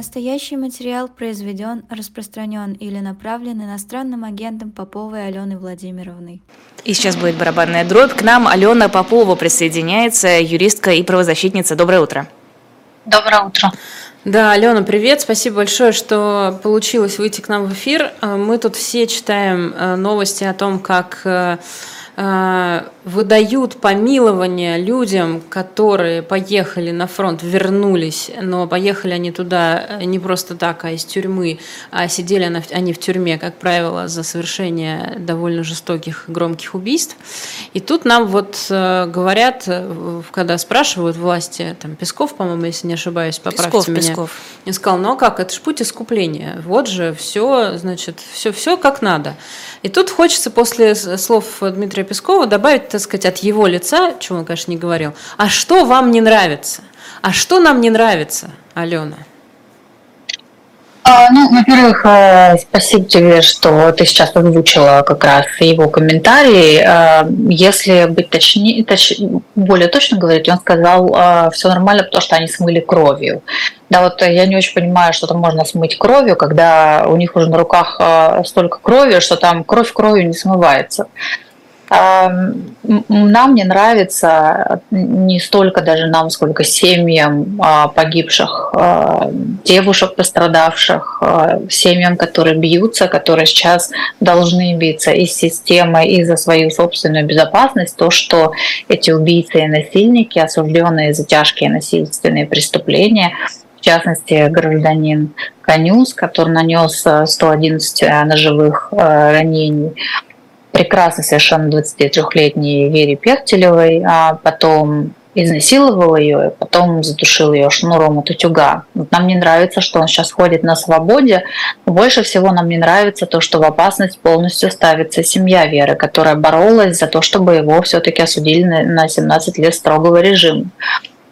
Настоящий материал произведен, распространен или направлен иностранным агентом Поповой Аленой Владимировной. И сейчас будет барабанная дробь. К нам Алена Попова присоединяется, юристка и правозащитница. Доброе утро. Доброе утро. Да, Алена, привет. Спасибо большое, что получилось выйти к нам в эфир. Мы тут все читаем э, новости о том, как э, э, выдают помилование людям, которые поехали на фронт, вернулись, но поехали они туда э, не просто так, а из тюрьмы, а сидели они в тюрьме, как правило, за совершение довольно жестоких, громких убийств. И тут нам вот э, говорят, э, когда спрашивают власти, там Песков, по-моему, если не ошибаюсь, поправьте Песков, меня. Песков. И сказал, ну а как, это ж путь искупления. Вот же все, значит, все, все как надо. И тут хочется после слов Дмитрия Пескова добавить так сказать, от его лица, чего он, конечно, не говорил, а что вам не нравится? А что нам не нравится, Алена? А, ну, во-первых, э, спасибо тебе, что ты сейчас озвучила как раз его комментарий. Э, если быть точнее, точ, более точно говорить, он сказал, э, все нормально, потому что они смыли кровью. Да, вот я не очень понимаю, что там можно смыть кровью, когда у них уже на руках столько крови, что там кровь кровью не смывается. Нам не нравится не столько даже нам, сколько семьям а, погибших а, девушек, пострадавших, а, семьям, которые бьются, которые сейчас должны биться из системы и за свою собственную безопасность, то, что эти убийцы и насильники, осужденные за тяжкие насильственные преступления, в частности, гражданин Конюс, который нанес 111 ножевых ранений, прекрасной совершенно 23-летней Вере Пехтелевой, а потом изнасиловал ее, и потом задушил ее шнуром от утюга. Нам не нравится, что он сейчас ходит на свободе. Больше всего нам не нравится то, что в опасность полностью ставится семья Веры, которая боролась за то, чтобы его все-таки осудили на 17 лет строгого режима.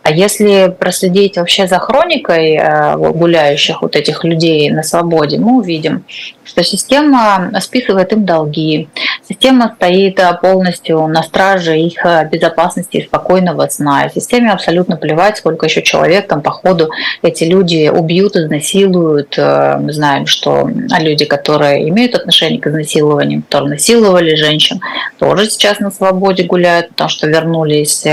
А если проследить вообще за хроникой э, гуляющих вот этих людей на свободе, мы увидим, что система списывает им долги, система стоит э, полностью на страже их э, безопасности и спокойного сна. Системе абсолютно плевать, сколько еще человек там по ходу эти люди убьют, изнасилуют. Мы знаем, что люди, которые имеют отношение к изнасилованию, которые насиловали женщин, тоже сейчас на свободе гуляют, потому что вернулись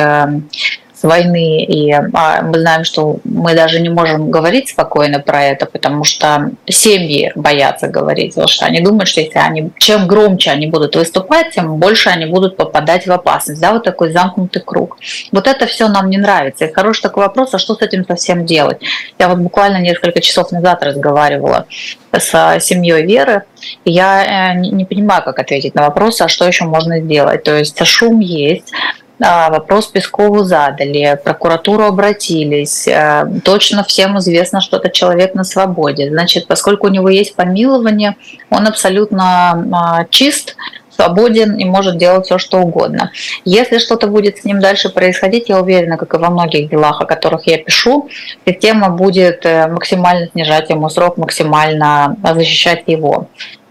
войны, и а, мы знаем, что мы даже не можем говорить спокойно про это, потому что семьи боятся говорить, потому что они думают, что если они, чем громче они будут выступать, тем больше они будут попадать в опасность, да, вот такой замкнутый круг. Вот это все нам не нравится. И хороший такой вопрос, а что с этим совсем делать? Я вот буквально несколько часов назад разговаривала с семьей Веры, и я э, не понимаю, как ответить на вопрос, а что еще можно сделать. То есть шум есть, Вопрос Пескову задали, прокуратуру обратились. Э, точно всем известно, что это человек на свободе. Значит, поскольку у него есть помилование, он абсолютно а, чист, свободен и может делать все, что угодно. Если что-то будет с ним дальше происходить, я уверена, как и во многих делах, о которых я пишу, система будет э, максимально снижать ему срок, максимально защищать его.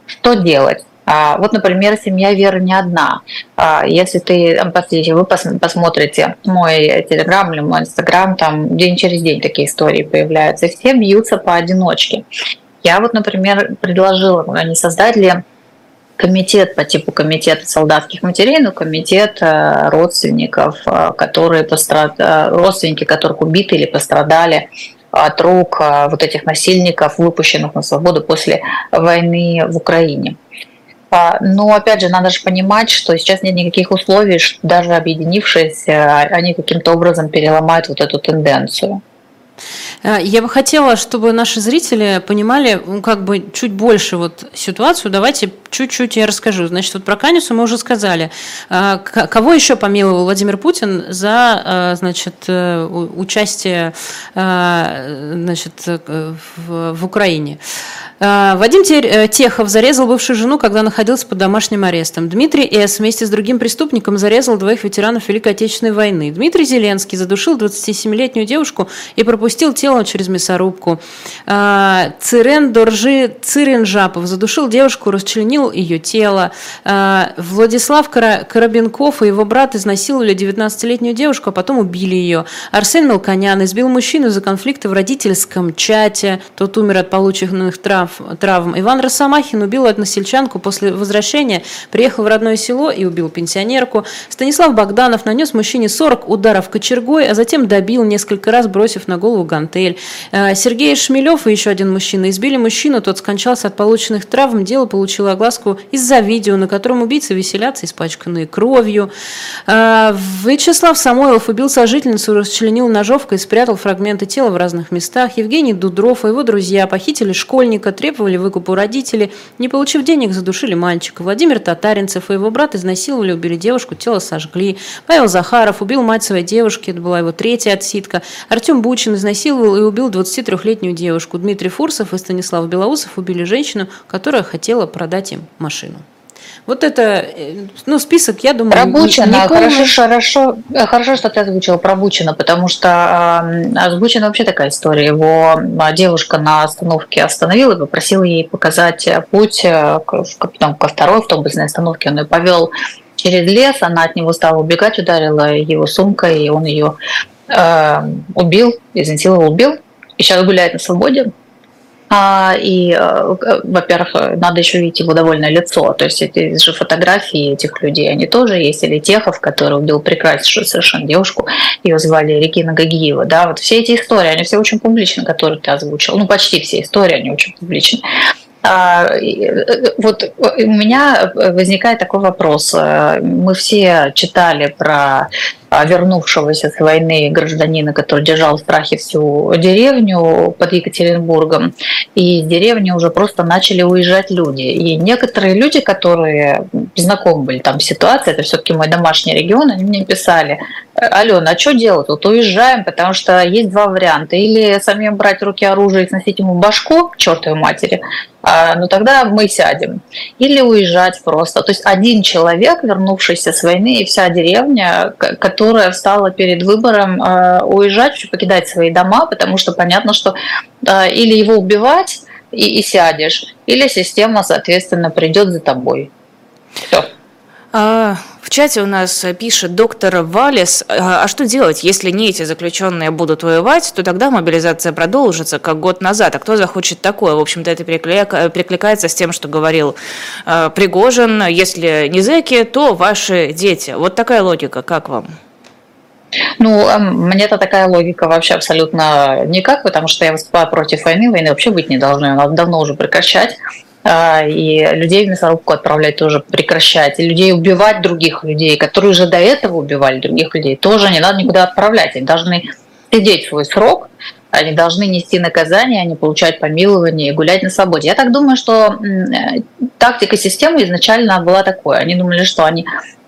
Что делать? А, вот, например, семья Веры не одна. А, если ты, если вы посмотрите мой телеграм или мой инстаграм, там день через день такие истории появляются, все бьются поодиночке. Я вот, например, предложила, они создали комитет по типу комитета солдатских матерей, но комитет э, родственников, э, которые пострад... Э, родственники которых убиты или пострадали от рук вот этих насильников, выпущенных на свободу после войны в Украине. А, но опять же, надо же понимать, что сейчас нет никаких условий, что даже объединившись, э, они каким-то образом переломают вот эту тенденцию. Э, я бы хотела, чтобы наши зрители понимали как бы чуть больше вот ситуацию. Давайте чуть-чуть я расскажу. Значит, вот про Канису мы уже сказали. Э, кого еще помиловал Владимир Путин за значит, участие значит, в, в Украине? А, Вадим э, Техов зарезал бывшую жену, когда находился под домашним арестом. Дмитрий С. вместе с другим преступником зарезал двоих ветеранов Великой Отечественной войны. Дмитрий Зеленский задушил 27-летнюю девушку и пропустил тело через мясорубку. А, Цирен Доржи Циренжапов задушил девушку, расчленил ее тело. А, Владислав Карабинков и его брат изнасиловали 19-летнюю девушку, а потом убили ее. Арсен Мелконян избил мужчину из-за конфликта в родительском чате. Тот умер от полученных трав, травм. Иван Росомахин убил односельчанку после возвращения, приехал в родное село и убил пенсионерку. Станислав Богданов нанес мужчине 40 ударов кочергой, а затем добил несколько раз, бросив на голову гантель. Э, Сергей Шмелев и еще один мужчина избили мужчину, тот скончался от полученных травм. Дело получило огласку из-за видео, на котором убийцы веселятся, испачканные кровью. Э, Вячеслав Самойлов убил сожительницу, расчленил ножовкой спрятал фрагменты тела в разных местах. Евгений Дудров и его друзья похитили школьника, требовали выкупу родителей. Не получив денег, задушили мальчика. Владимир Татаринцев и его брат изнасиловали, убили девушку, тело сожгли. Павел Захаров убил мать своей девушки, это была его третья отсидка. Артем Бучин изнасиловал и убил 23-летнюю девушку. Дмитрий Фурсов и Станислав Белоусов убили женщину, которая хотела продать им машину. Вот это, э, ну, список, я думаю, Про Бучина, хорошо, хорошо, э, хорошо, что ты озвучила про Бучина, потому что э, с Бучина вообще такая история. Его а, девушка на остановке остановила и попросила ей показать путь к, ну, ко второй автобусной остановке. Он ее повел через лес, она от него стала убегать, ударила его сумкой, и он ее э, убил, изнасиловал, убил. И сейчас гуляет на свободе. А, и, э, во-первых, надо еще видеть его довольное лицо. То есть эти же фотографии этих людей, они тоже есть. Или Техов, который убил прекраснейшую совершенно девушку, ее звали Регина Гагиева. Да, вот все эти истории, они все очень публичны, которые ты озвучил. Ну, почти все истории, они очень публичны. А, э, вот у меня возникает такой вопрос. Мы все читали про вернувшегося с войны гражданина, который держал в страхе всю деревню под Екатеринбургом. И из деревни уже просто начали уезжать люди. И некоторые люди, которые знакомы были там с ситуацией, это все-таки мой домашний регион, они мне писали, Алена, а что делать? Вот уезжаем, потому что есть два варианта. Или самим брать руки оружие и сносить ему башку к чертовой матери, а, ну тогда мы сядем. Или уезжать просто. То есть один человек, вернувшийся с войны, и вся деревня, которая встала перед выбором а, уезжать, покидать свои дома, потому что понятно, что а, или его убивать и, и сядешь, или система, соответственно, придет за тобой. Все. А, в чате у нас пишет доктор Валис, а, а что делать, если не эти заключенные будут воевать, то тогда мобилизация продолжится, как год назад. А кто захочет такое? В общем-то, это перекликается с тем, что говорил Пригожин. Если не зэки, то ваши дети. Вот такая логика. Как вам? Ну, мне-то такая логика вообще абсолютно никак, потому что я выступаю против войны. Войны вообще быть не должны, надо давно уже прекращать. А, и людей в мясорубку отправлять тоже прекращать, и людей убивать других людей, которые уже до этого убивали других людей, тоже не надо никуда отправлять. Они должны сидеть свой срок, они должны нести наказание, они получать помилование и гулять на свободе. Я так думаю, что э, тактика системы изначально была такой. Они думали, что они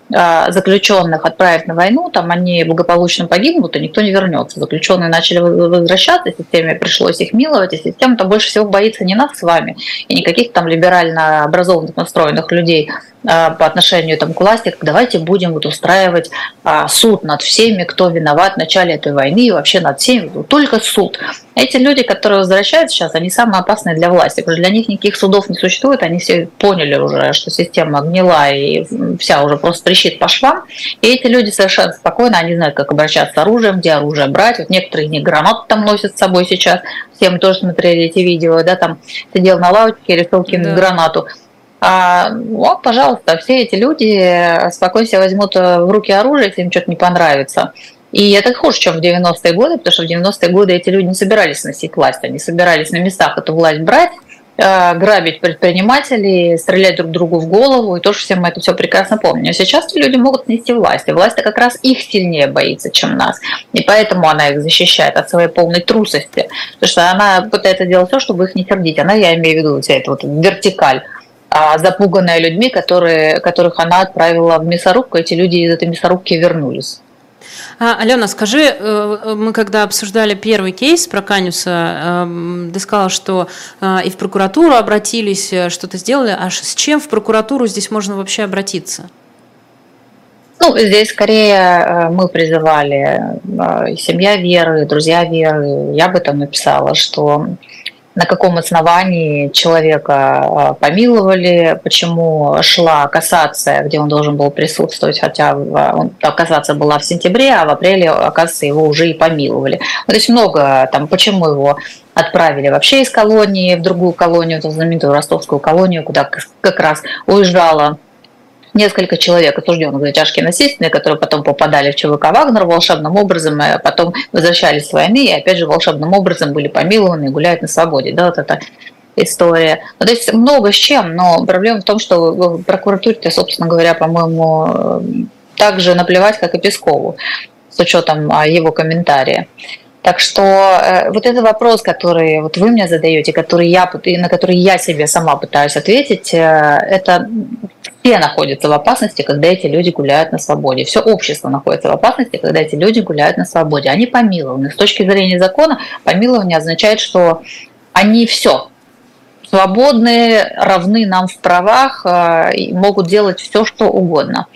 заключенных отправить на войну, там они благополучно погибнут, и никто не вернется. Заключенные начали возвращаться, системе пришлось их миловать, и система-то больше всего боится не нас с вами, и не каких-то там либерально образованных, настроенных людей, а, по отношению там, к власти, как давайте будем вот устраивать а, суд над всеми, кто виноват в начале этой войны и вообще над всеми, только суд. Эти люди, которые возвращаются сейчас, они самые опасные для власти, потому что для них никаких судов не существует, они все поняли уже, что система гнила и вся уже просто трещит по швам, и эти люди совершенно спокойно, они знают, как обращаться с оружием, где оружие брать, вот некоторые не гранаты там носят с собой сейчас, все мы тоже смотрели эти видео, да, там сидел на лавочке и решил кинуть да. гранату, а, вот, пожалуйста, все эти люди спокойно себе возьмут в руки оружие, если им что-то не понравится. И это хуже, чем в 90-е годы, потому что в 90-е годы эти люди не собирались носить власть, они собирались на местах эту власть брать, а, грабить предпринимателей, стрелять друг другу в голову, и тоже все мы это все прекрасно помним. Но сейчас люди могут нести власть, и власть как раз их сильнее боится, чем нас. И поэтому она их защищает от своей полной трусости, потому что она пытается делать все, чтобы их не сердить. Она, я имею в виду, вся эта вот вертикаль а запуганная людьми, которые, которых она отправила в мясорубку, эти люди из этой мясорубки вернулись. А, Алена, скажи, э, мы когда обсуждали первый кейс про Канюса, эм, ты сказала, что э, и в прокуратуру обратились, э, что-то сделали. А с чем в прокуратуру здесь можно вообще обратиться? Ну, здесь скорее мы призывали семья веры, друзья веры. Я бы там написала, что на каком основании человека а, помиловали, почему шла кассация, где он должен был присутствовать, хотя он, кассация была в сентябре, а в апреле, оказывается, его уже и помиловали. То есть много там, почему его отправили вообще из колонии в другую колонию, эту знаменитую ростовскую колонию, куда как раз уезжала несколько человек, осужденных за тяжкие насильственные, которые потом попадали в ЧВК Вагнер волшебным образом, а потом возвращались с войны и опять же волшебным образом были помилованы и гуляют на свободе. Да, вот это история. Ну, то есть много с чем, но проблема в том, что в прокуратуре, собственно говоря, по-моему, так же наплевать, как и Пескову, с учетом а, его комментария. Так что э, вот этот вопрос, который вот вы мне задаете, который я, на который я себе сама пытаюсь ответить, э, это все находятся в опасности, когда эти люди гуляют на свободе. Все общество находится в опасности, когда эти люди гуляют на свободе. Они помилованы. С точки зрения закона, помилование означает, что они все свободны, равны нам в правах, э, и могут делать все, что угодно.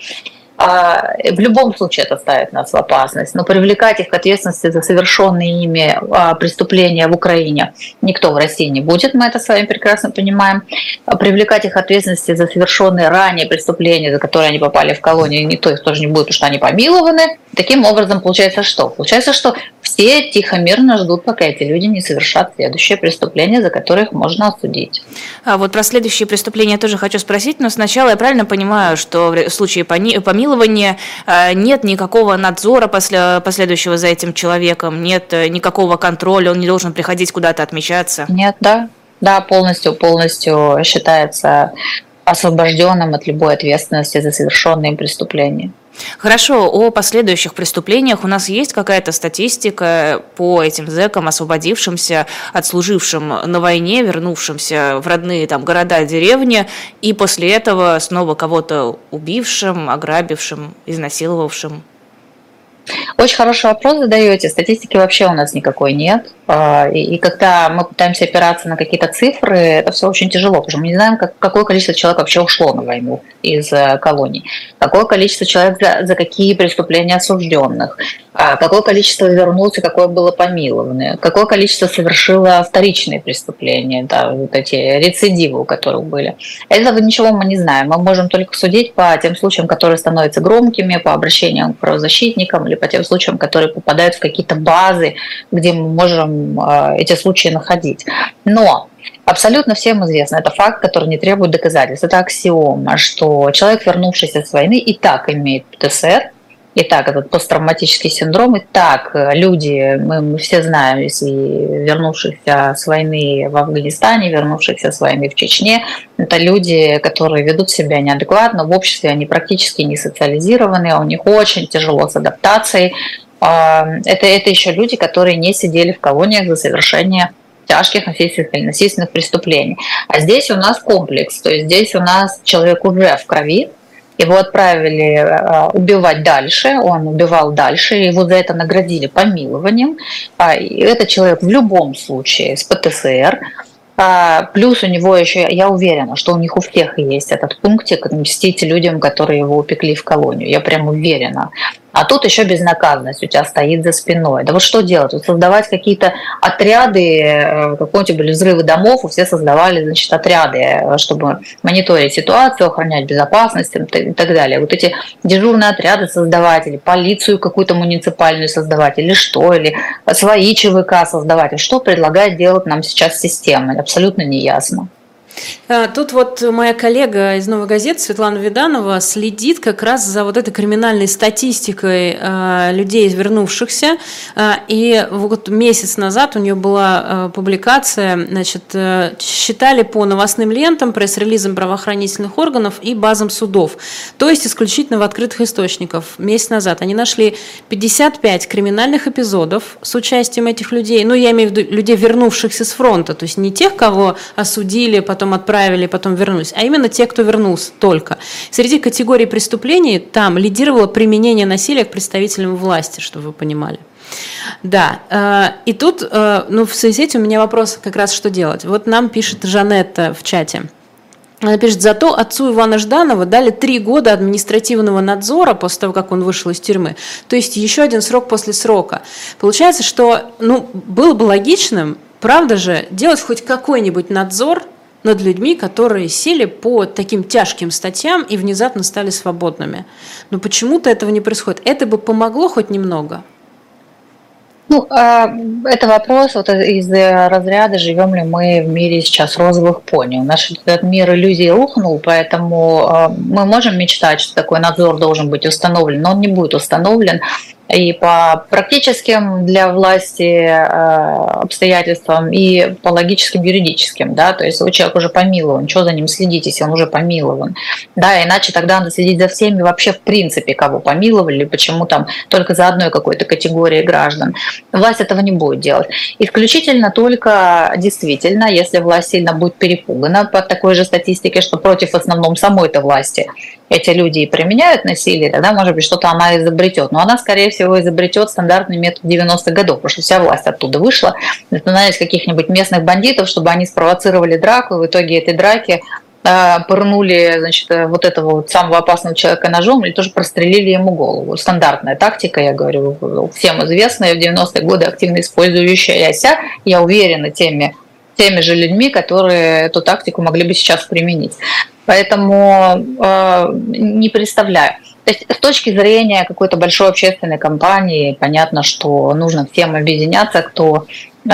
А, в любом случае это ставит нас в опасность. Но привлекать их к ответственности за совершенные ими а, преступления в Украине никто в России не будет, мы это с вами прекрасно понимаем. А привлекать их к ответственности за совершенные ранее преступления, за которые они попали в колонию, никто их тоже не будет, потому что они помилованы. Таким образом, получается что? Получается, что все тихо, мирно ждут, пока эти люди не совершат следующее преступление, за которое их можно осудить. А вот про следующие преступления тоже хочу спросить, но сначала я правильно понимаю, что в случае помилования а, нет никакого надзора после, последующего за этим человеком, нет э, никакого контроля, он не должен приходить куда-то отмечаться? Нет, да, да, полностью, полностью считается освобожденным от любой ответственности за совершенные преступления. Хорошо, о последующих преступлениях у нас есть какая-то статистика по этим зэкам, освободившимся, отслужившим на войне, вернувшимся в родные там города, деревни, и после этого снова кого-то убившим, ограбившим, изнасиловавшим? Очень хороший вопрос задаете. Статистики вообще у нас никакой нет. А, и когда мы пытаемся опираться на какие-то цифры, это все очень тяжело, потому что мы не знаем, какое количество человек вообще ушло на войну из э, колоний, какое количество человек за, за какие преступления осужденных, какое количество вернулось и какое было помиловано, какое количество совершило вторичные преступления, да, вот эти рецидивы, у которых были. Этого ничего мы не знаем. Мы можем только судить по тем случаям, которые становятся громкими, по обращениям к правозащитникам или по тем случаям, которые попадают в какие-то базы, где мы можем Э, эти случаи находить. Но Абсолютно всем известно, это факт, который не требует доказательств. Это аксиома, что человек, вернувшийся с войны, и так имеет ПТСР, и так этот посттравматический синдром, и так э, люди, мы, мы все знаем, если вернувшихся с войны в Афганистане, вернувшихся с войны в Чечне, это люди, которые ведут себя неадекватно в обществе, они практически не социализированы, у них очень тяжело с адаптацией, это, это еще люди, которые не сидели в колониях за совершение тяжких насильственных или насильственных преступлений. А здесь у нас комплекс, то есть здесь у нас человек уже в крови, его отправили а, убивать дальше, он убивал дальше, его за это наградили помилованием. А, этот человек в любом случае с ПТСР, а, плюс у него еще, я уверена, что у них у всех есть этот пунктик мстить людям, которые его упекли в колонию. Я прям уверена. А тут еще безнаказанность у тебя стоит за спиной. Да вот что делать? Вот создавать какие-то отряды, э, какого-нибудь были взрывы домов, и все создавали, значит, отряды, э, чтобы мониторить ситуацию, охранять безопасность и так далее. Вот эти дежурные отряды создавать, или полицию какую-то муниципальную создавать, или что, или свои ЧВК создавать. Что предлагает делать нам сейчас система? Абсолютно неясно. А, тут вот моя коллега из «Новой газеты» Светлана Виданова следит как раз за вот этой криминальной статистикой а, людей, вернувшихся. А, и вот месяц назад у нее была публикация, значит, э, считали по новостным лентам, пресс-релизам правоохранительных органов и базам судов. То есть исключительно в открытых источниках. Месяц назад они нашли 55 криминальных эпизодов с участием этих людей. Ну, я имею в виду людей, вернувшихся с фронта. То есть не тех, кого осудили, потом потом отправили, потом вернулись, а именно те, кто вернулся только. Среди категорий преступлений там лидировало применение насилия к представителям власти, чтобы вы понимали. Да, э, и тут, э, ну, в связи с этим у меня вопрос как раз, что делать. Вот нам пишет Жанетта в чате. Она пишет, зато отцу Ивана Жданова дали три года административного надзора после того, как он вышел из тюрьмы. То есть еще один срок после срока. Получается, что ну, было бы логичным, правда же, делать хоть какой-нибудь надзор над людьми, которые сели по таким тяжким статьям и внезапно стали свободными. Но почему-то этого не происходит. Это бы помогло хоть немного? Ну, а, это вопрос вот из разряда, живем ли мы в мире сейчас розовых пони. Наш этот мир иллюзий рухнул, поэтому а, мы можем мечтать, что такой надзор должен быть установлен, но он не будет установлен и по практическим для власти э, обстоятельствам, и по логическим юридическим, да, то есть человек уже помилован, что за ним следить, если он уже помилован, да, иначе тогда надо следить за всеми вообще в принципе, кого помиловали, почему там только за одной какой-то категорией граждан. Власть этого не будет делать. Исключительно только действительно, если власть сильно будет перепугана по такой же статистике, что против в основном самой-то власти эти люди и применяют насилие, тогда, может быть, что-то она изобретет. Но она, скорее всего, изобретет стандартный метод 90-х годов, потому что вся власть оттуда вышла, начинались каких-нибудь местных бандитов, чтобы они спровоцировали драку, и в итоге этой драки а, пырнули значит, вот этого вот самого опасного человека ножом или тоже прострелили ему голову. Стандартная тактика, я говорю, всем известная, в 90-е годы активно использующаяся, я уверена, теми теми же людьми, которые эту тактику могли бы сейчас применить. Поэтому э, не представляю. То есть с точки зрения какой-то большой общественной кампании, понятно, что нужно всем объединяться, кто э,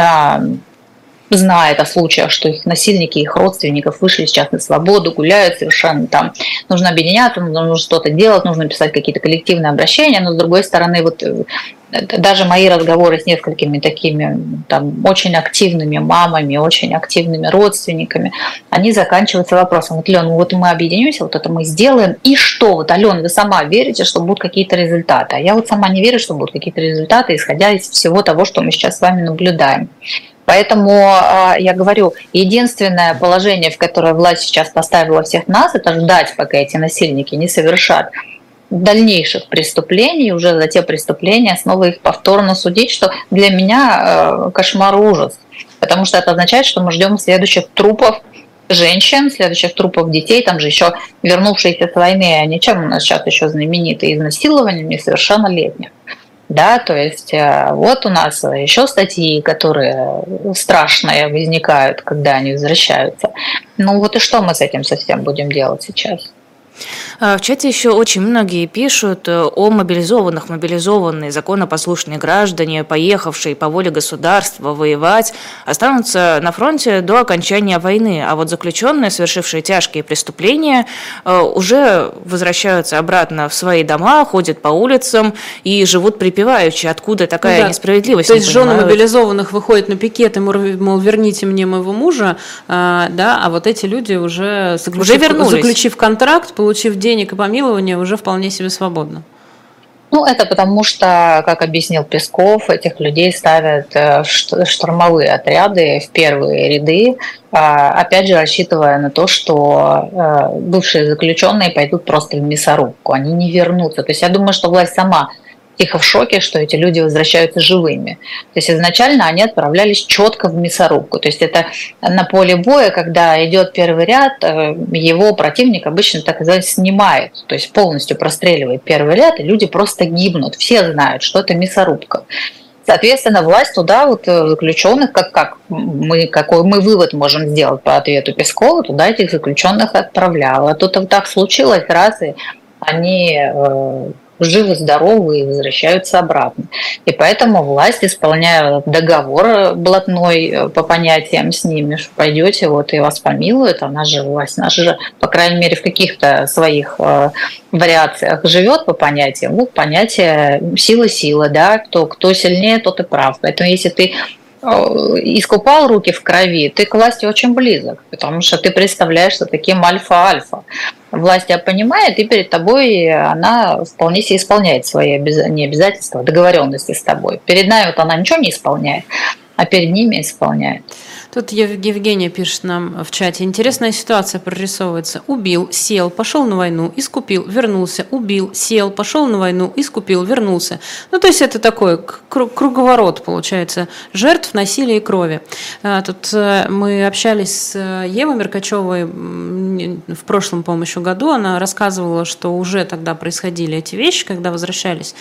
знает о случаях, что их насильники, их родственников вышли сейчас на свободу, гуляют совершенно там. Нужно объединяться, нужно что-то делать, нужно писать какие-то коллективные обращения, но с другой стороны, вот э, даже мои разговоры с несколькими такими там, очень активными мамами, очень активными родственниками, они заканчиваются вопросом, вот, Лен, вот мы объединимся, вот это мы сделаем, и что? Вот, Алена, вы сама верите, что будут какие-то результаты, а я вот сама не верю, что будут какие-то результаты, исходя из всего того, что мы сейчас с вами наблюдаем. Поэтому а, я говорю, единственное положение, в которое власть сейчас поставила всех нас, это ждать, пока эти насильники не совершат дальнейших преступлений, уже за те преступления, снова их повторно судить, что для меня э, кошмар ужас. Потому что это означает, что мы ждем следующих трупов женщин, следующих трупов детей, там же еще вернувшиеся с войны, они чем у нас сейчас еще знамениты изнасилованиями несовершеннолетних. Да, то есть э, вот у нас еще статьи, которые страшные возникают, когда они возвращаются. Ну вот и что мы с этим совсем будем делать сейчас? А, в чате еще очень многие пишут э, о мобилизованных. Мобилизованные законопослушные граждане, поехавшие по воле государства воевать, останутся на фронте до окончания войны. А вот заключенные, совершившие тяжкие преступления, э, уже возвращаются обратно в свои дома, ходят по улицам и живут припеваючи. Откуда такая ну да. несправедливость? То есть жены мобилизованных выходят на пикеты, мол, верните мне моего мужа, а, да, а вот эти люди уже, заключив, уже вернулись. заключив контракт, получив денег и помилования, уже вполне себе свободно. Ну, это потому что, как объяснил Песков, этих людей ставят э, в штурмовые отряды в первые ряды, а, опять же, рассчитывая на то, что э, бывшие заключенные пойдут просто в мясорубку, они не вернутся. То есть я думаю, что власть сама тихо в шоке, что эти люди возвращаются живыми. То есть изначально они отправлялись четко в мясорубку. То есть это на поле боя, когда идет первый ряд, э, его противник обычно так сказать снимает, то есть полностью простреливает первый ряд, и люди просто гибнут. Все знают, что это мясорубка. Соответственно, власть туда вот э, заключенных, как, как мы, какой мы вывод можем сделать по ответу Пескова, туда этих заключенных отправляла. Тут так случилось раз, и они э, живы, здоровы и возвращаются обратно. И поэтому власть, исполняя договор блатной э, по понятиям с ними, что пойдете, вот и вас помилуют, она же власть, наша же, по крайней мере, в каких-то своих э, вариациях живет по понятиям, вот понятие сила-сила, да, кто, кто сильнее, тот и прав. Поэтому если ты искупал руки в крови, ты к власти очень близок, потому что ты представляешься таким альфа-альфа власть тебя понимает, и перед тобой она вполне себе исполняет свои обязательства, договоренности с тобой. Перед нами вот она ничего не исполняет, а перед ними исполняет. Тут Евгения пишет нам в чате. Интересная ситуация прорисовывается. Убил, сел, пошел на войну, искупил, вернулся, убил, сел, пошел на войну, искупил, вернулся. Ну, то есть это такой круговорот, получается, жертв, насилия и крови. А, тут э, мы общались с э, Евой Меркачевой в прошлом, по-моему, еще году. Она рассказывала, что уже тогда происходили эти вещи, когда возвращались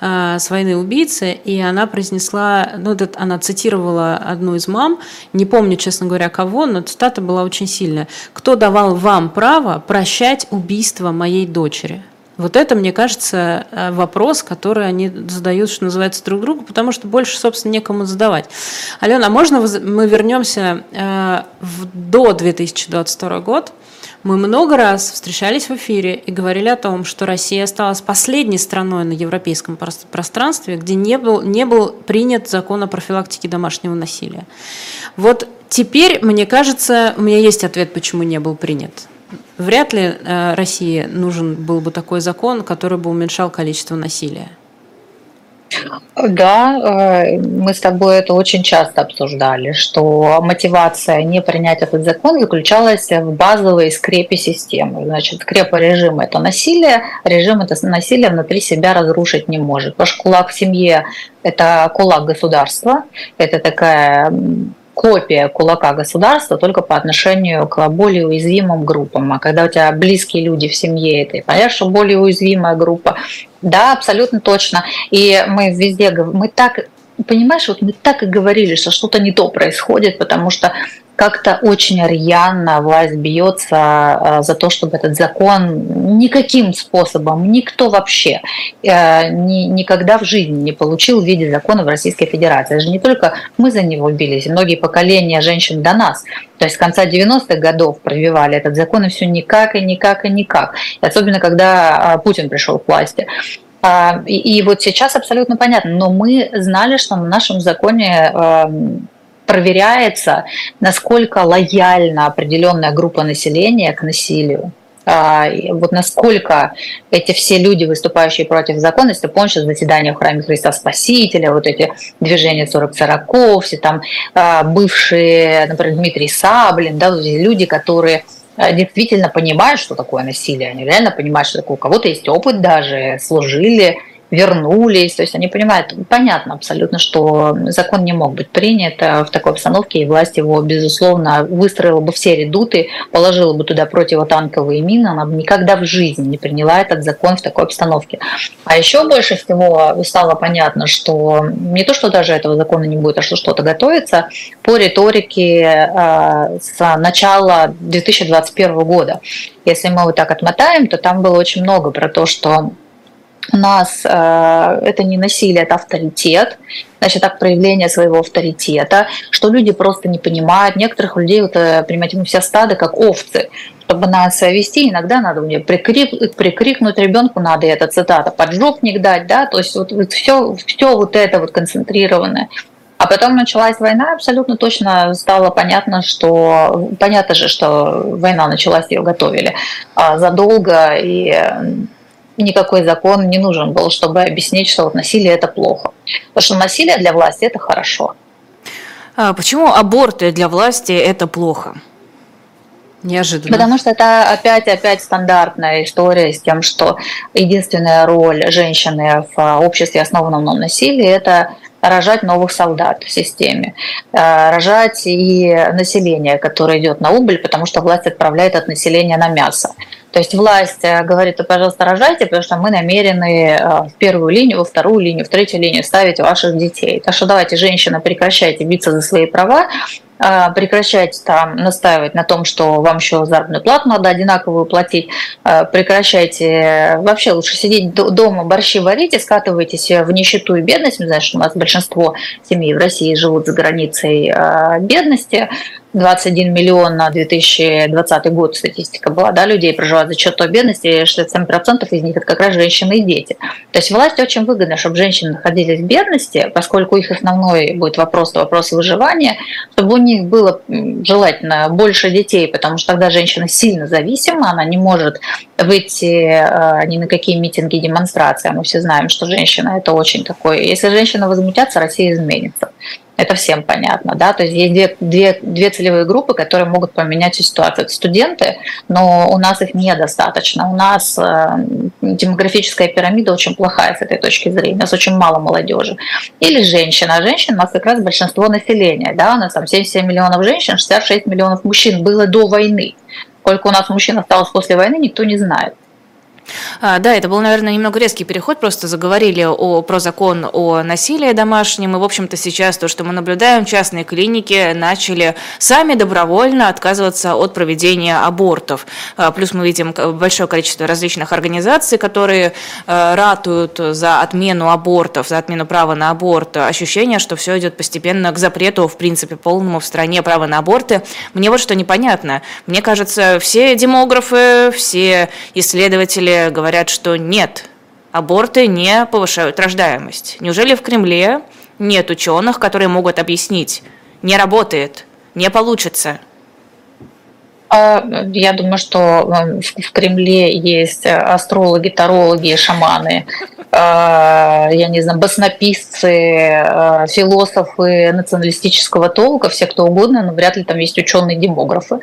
э, с войны убийцы, и она произнесла, ну, она цитировала одну из мам, не помню, честно говоря, кого, но цитата была очень сильная. «Кто давал вам право прощать убийство моей дочери?» Вот это, мне кажется, э, вопрос, который они задают, что называется, друг другу, потому что больше, собственно, некому задавать. Алена, а можно мы вернемся э, в, до 2022 года? Мы много раз встречались в эфире и говорили о том, что Россия осталась последней страной на европейском пространстве, где не был, не был принят закон о профилактике домашнего насилия. Вот теперь, мне кажется, у меня есть ответ, почему не был принят. Вряд ли э, России нужен был бы такой закон, который бы уменьшал количество насилия. Да, э, мы с тобой это очень часто обсуждали, что мотивация не принять этот закон заключалась в базовой скрепе системы. Значит, скрепа режима – это насилие, режим это насилие внутри себя разрушить не может. Ваш кулак в семье – это кулак государства, это такая копия кулака государства только по отношению к более уязвимым группам. А когда у тебя близкие люди в семье, это понятно, что более уязвимая группа. Да, абсолютно точно. И мы везде, мы так понимаешь, вот мы так и говорили, что что-то не то происходит, потому что как-то очень рьяно власть бьется а, за то, чтобы этот закон никаким способом, никто вообще э, ни, никогда в жизни не получил в виде закона в Российской Федерации. Это же не только мы за него бились, многие поколения женщин до нас. То есть с конца 90-х годов провивали этот закон, и все никак, и никак, и никак. И особенно, когда а, Путин пришел к власти. А, и, и вот сейчас абсолютно понятно, но мы знали, что на нашем законе проверяется, насколько лояльна определенная группа населения к насилию. А, вот насколько эти все люди, выступающие против закона, если помнишь, заседания в храме Христа Спасителя, вот эти движения 40-40, все там а, бывшие, например, Дмитрий Саблин, да, люди, которые а, действительно понимают, что такое насилие, они реально понимают, что такое. У кого-то есть опыт даже, служили вернулись. То есть они понимают, понятно абсолютно, что закон не мог быть принят в такой обстановке, и власть его, безусловно, выстроила бы все редуты, положила бы туда противотанковые мины, она бы никогда в жизни не приняла этот закон в такой обстановке. А еще больше всего стало понятно, что не то, что даже этого закона не будет, а что что-то готовится по риторике э, с начала 2021 года. Если мы вот так отмотаем, то там было очень много про то, что у нас э, это не насилие, это авторитет, значит, так проявление своего авторитета, что люди просто не понимают. Некоторых людей, вот, э, понимаете, мы все стады как овцы. Чтобы нас вести, иногда надо мне прикрик, прикрикнуть ребенку, надо это цитата, поджопник дать, да, то есть вот, вот все, все вот это вот концентрированное. А потом началась война, абсолютно точно стало понятно, что понятно же, что война началась, ее готовили а, задолго, и никакой закон не нужен был, чтобы объяснить, что вот насилие это плохо. Потому что насилие для власти это хорошо. А почему аборты для власти это плохо? Неожиданно. Потому что это опять опять стандартная история с тем, что единственная роль женщины в обществе, основанном на насилии, это рожать новых солдат в системе, э, рожать и население, которое идет на убыль, потому что власть отправляет от населения на мясо. То есть власть э, говорит, пожалуйста, рожайте, потому что мы намерены э, в первую линию, во вторую линию, в третью линию ставить ваших детей. Так что давайте, женщины, прекращайте биться за свои права, э, прекращайте там настаивать на том, что вам еще заработную плату надо одинаковую платить, прекращайте вообще лучше сидеть дома, борщи и скатывайтесь в нищету и бедность. Мы знаем, что у нас большинство семей в России живут за границей бедности, 21 миллион на 2020 год статистика была, да, людей проживают за счет бедности, и 67% из них это как раз женщины и дети. То есть власти очень выгодно, чтобы женщины находились в бедности, поскольку их основной будет вопрос, вопрос выживания, чтобы у них было желательно больше детей, потому что тогда женщина сильно зависима, она не может выйти э, ни на какие митинги, демонстрации. Мы все знаем, что женщина это очень такое. Если женщина возмутятся, Россия изменится. Это всем понятно, да, то есть есть две, две, две целевые группы, которые могут поменять ситуацию. Это студенты, но у нас их недостаточно. У нас э, демографическая пирамида очень плохая с этой точки зрения. У нас очень мало молодежи. Или женщина. Женщин у нас как раз большинство населения, да, у нас там 77 миллионов женщин, 66 миллионов мужчин было до войны. Сколько у нас мужчин осталось после войны, никто не знает. А, да, это был, наверное, немного резкий переход, просто заговорили о, про закон о насилии домашнем, и, в общем-то, сейчас то, что мы наблюдаем, частные клиники начали сами добровольно отказываться от проведения абортов. А, плюс мы видим большое количество различных организаций, которые а, ратуют за отмену абортов, за отмену права на аборт. Ощущение, что все идет постепенно к запрету, в принципе, полному в стране права на аборты. Мне вот что непонятно. Мне кажется, все демографы, все исследователи говорят, что нет, аборты не повышают рождаемость. Неужели в Кремле нет ученых, которые могут объяснить, не работает, не получится? А, я думаю, что э, в Кремле есть астрологи, тарологи, шаманы, а, я не знаю, баснописцы, а, философы националистического толка, все кто угодно, но вряд ли там есть ученые-демографы.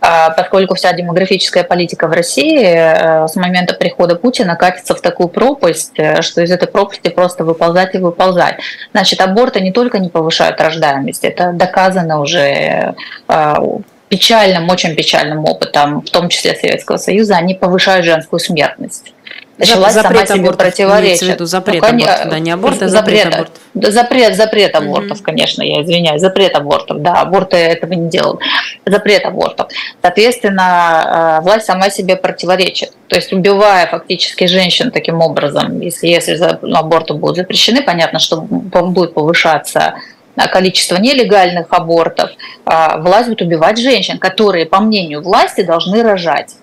Поскольку вся демографическая политика в России э, с момента прихода Путина катится в такую пропасть, э, что из этой пропасти просто выползать и выползать. Значит, аборты не только не повышают рождаемость, это доказано уже э, печальным, очень печальным опытом, в том числе Советского Союза, они повышают женскую смертность началась запрет сама себе противоречит. В виду запрет ну, абортов, да, не аборт, а запрет, запрет абортов. Запрет, запрет абортов, mm-hmm. конечно, я извиняюсь, запрет абортов, да, аборты этого не делают. Запрет абортов. Соответственно, э, власть сама себе противоречит. То есть убивая фактически женщин таким образом, если, если ну, аборты будут запрещены, понятно, что будет повышаться количество нелегальных абортов, а власть будет убивать женщин, которые, по мнению власти, должны рожать.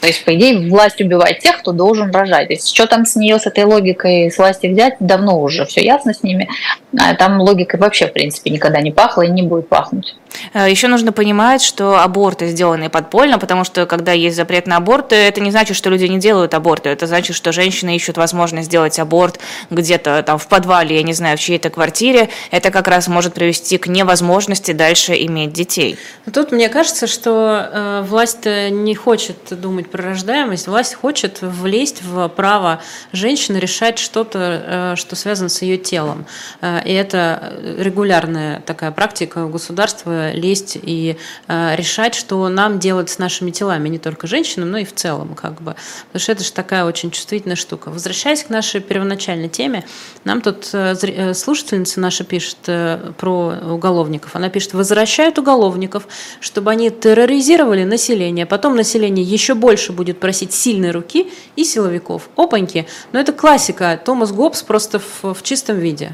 То есть, по идее, власть убивает тех, кто должен рожать. То есть, что там с нее, с этой логикой с власти взять, давно уже все ясно с ними. А там логикой вообще, в принципе, никогда не пахло и не будет пахнуть. Э, Еще нужно понимать, что аборты сделаны подпольно, потому что когда есть запрет на аборты, это не значит, что люди не делают аборты. Это значит, что женщины ищут возможность сделать аборт где-то там в подвале, я не знаю, в чьей-то квартире. Это как раз может привести к невозможности дальше иметь детей. Тут мне кажется, что э, власть не хочет думать про рождаемость, власть хочет влезть в право женщины решать что-то, э, что связано с ее телом. Э, и это регулярная такая практика государства лезть и э, решать, что нам делать с нашими телами, не только женщинам, но и в целом, как бы. Потому что это же такая очень чувствительная штука. Возвращаясь к нашей первоначальной теме, нам тут э, э, слушательница наша пишет про уголовников. Она пишет, возвращают уголовников, чтобы они терроризировали население, потом население еще больше будет просить сильной руки и силовиков. Опаньки. Но это классика. Томас Гоббс просто в, в чистом виде.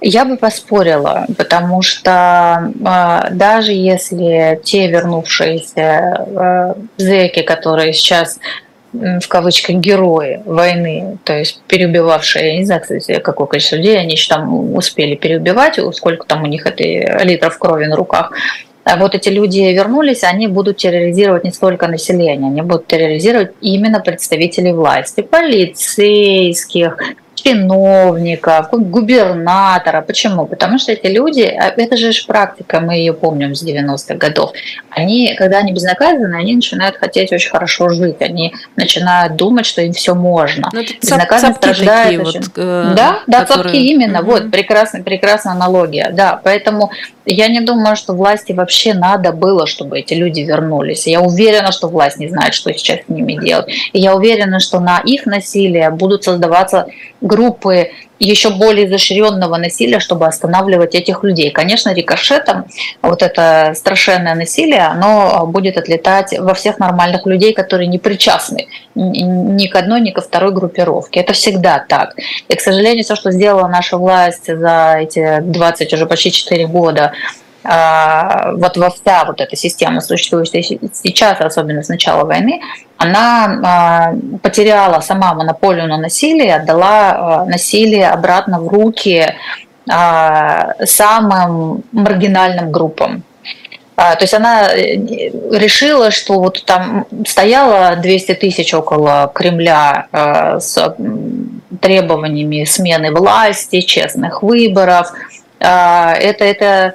Я бы поспорила, потому что э, даже если те вернувшиеся э, зэки, которые сейчас в кавычках герои войны, то есть переубивавшие, я не знаю, кстати, какое количество людей они еще там успели переубивать, сколько там у них этой литров крови на руках, а вот эти люди вернулись, они будут терроризировать не столько население, они будут терроризировать именно представителей власти, полицейских, чиновников, губернатора. Почему? Потому что эти люди, а это же практика, мы ее помним с 90-х годов, они, когда они безнаказаны, они начинают хотеть очень хорошо жить, они начинают думать, что им все можно. Ну, Безнаказанность страждает. Очень... Вот, э, да, да, которые... цапки именно, угу. вот, прекрасная, прекрасная аналогия, да, поэтому я не думаю, что власти вообще надо было, чтобы эти люди вернулись. Я уверена, что власть не знает, что сейчас с ними делать. И я уверена, что на их насилие будут создаваться группы еще более изощренного насилия, чтобы останавливать этих людей. Конечно, рикошетом вот это страшенное насилие, оно будет отлетать во всех нормальных людей, которые не причастны ни к одной, ни ко второй группировке. Это всегда так. И, к сожалению, все, что сделала наша власть за эти 20, уже почти 4 года, а, вот во вся вот эта система, существующая сейчас, особенно с начала войны, она а, потеряла сама монополию на насилие, отдала а, насилие обратно в руки самым маргинальным группам. То есть она э, решила, что вот там стояло 200 тысяч около Кремля с требованиями смены власти, честных выборов – это, это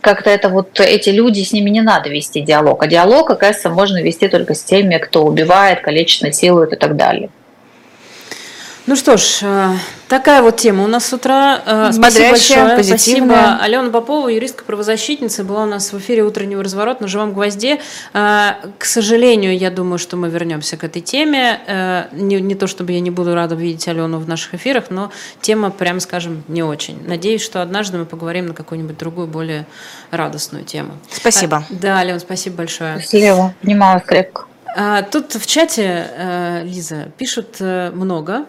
как-то это вот эти люди, с ними не надо вести диалог. А диалог, оказывается, можно вести только с теми, кто убивает, калечит, насилует и так далее. Ну что ж, э, такая вот тема у нас с утра. Э, спасибо большое. Спасибо. Алена Попова, юристка-правозащитница, была у нас в эфире утреннего разворота на живом гвозде. Э, к сожалению, я думаю, что мы вернемся к этой теме. Не, не то, чтобы я не буду рада видеть Алену в наших эфирах, но тема, прямо скажем, не очень. Надеюсь, что однажды мы поговорим на какую-нибудь другую, более радостную тему. Спасибо. А, да, Алена, спасибо большое. Счастливо. Понимаю крепко. А, тут в чате, Лиза, пишут много